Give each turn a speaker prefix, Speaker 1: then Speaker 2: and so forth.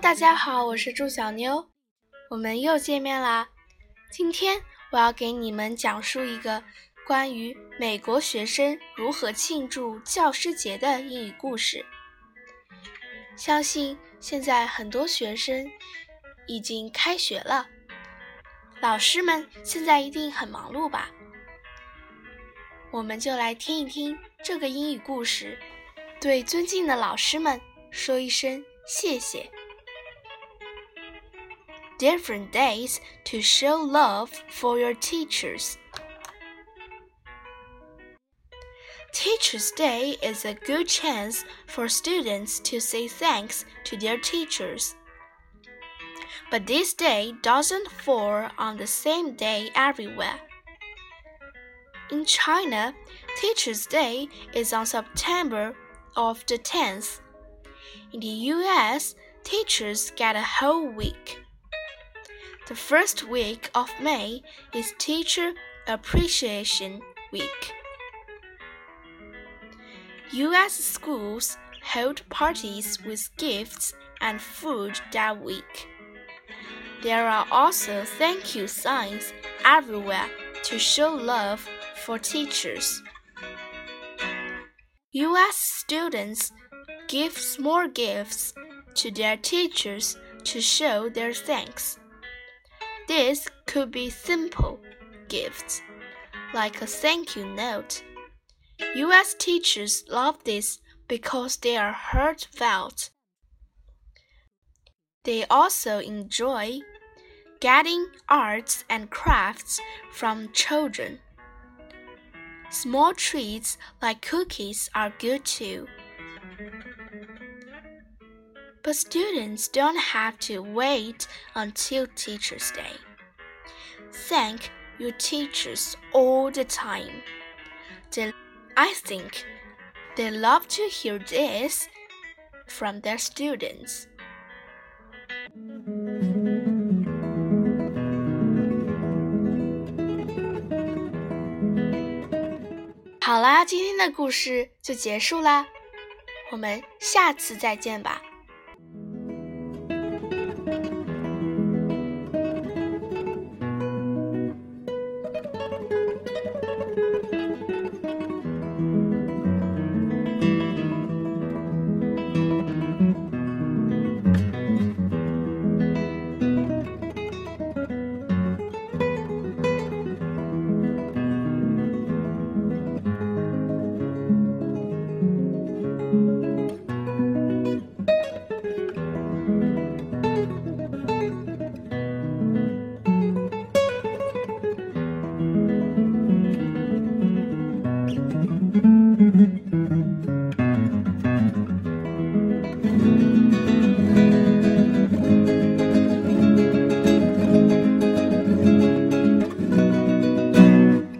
Speaker 1: 大家好，我是祝小妞，我们又见面啦。今天我要给你们讲述一个关于美国学生如何庆祝教师节的英语故事。相信现在很多学生已经开学了，老师们现在一定很忙碌吧？我们就来听一听这个英语故事，对尊敬的老师们说一声谢谢。Different days to show love for your teachers. Teachers' Day is a good chance for students to say thanks to their teachers. But this day doesn't fall on the same day everywhere. In China, Teachers' Day is on September of the 10th. In the US, teachers get a whole week. The first week of May is Teacher Appreciation Week. U.S. schools hold parties with gifts and food that week. There are also thank you signs everywhere to show love for teachers. U.S. students give small gifts to their teachers to show their thanks. This could be simple gifts, like a thank you note US teachers love this because they are heartfelt. They also enjoy getting arts and crafts from children. Small treats like cookies are good too But students don't have to wait until Teacher's Day. Thank your teachers all the time. They I think they love to hear this from their students. 好啦，今天的故事就结束啦，我们下次再见吧。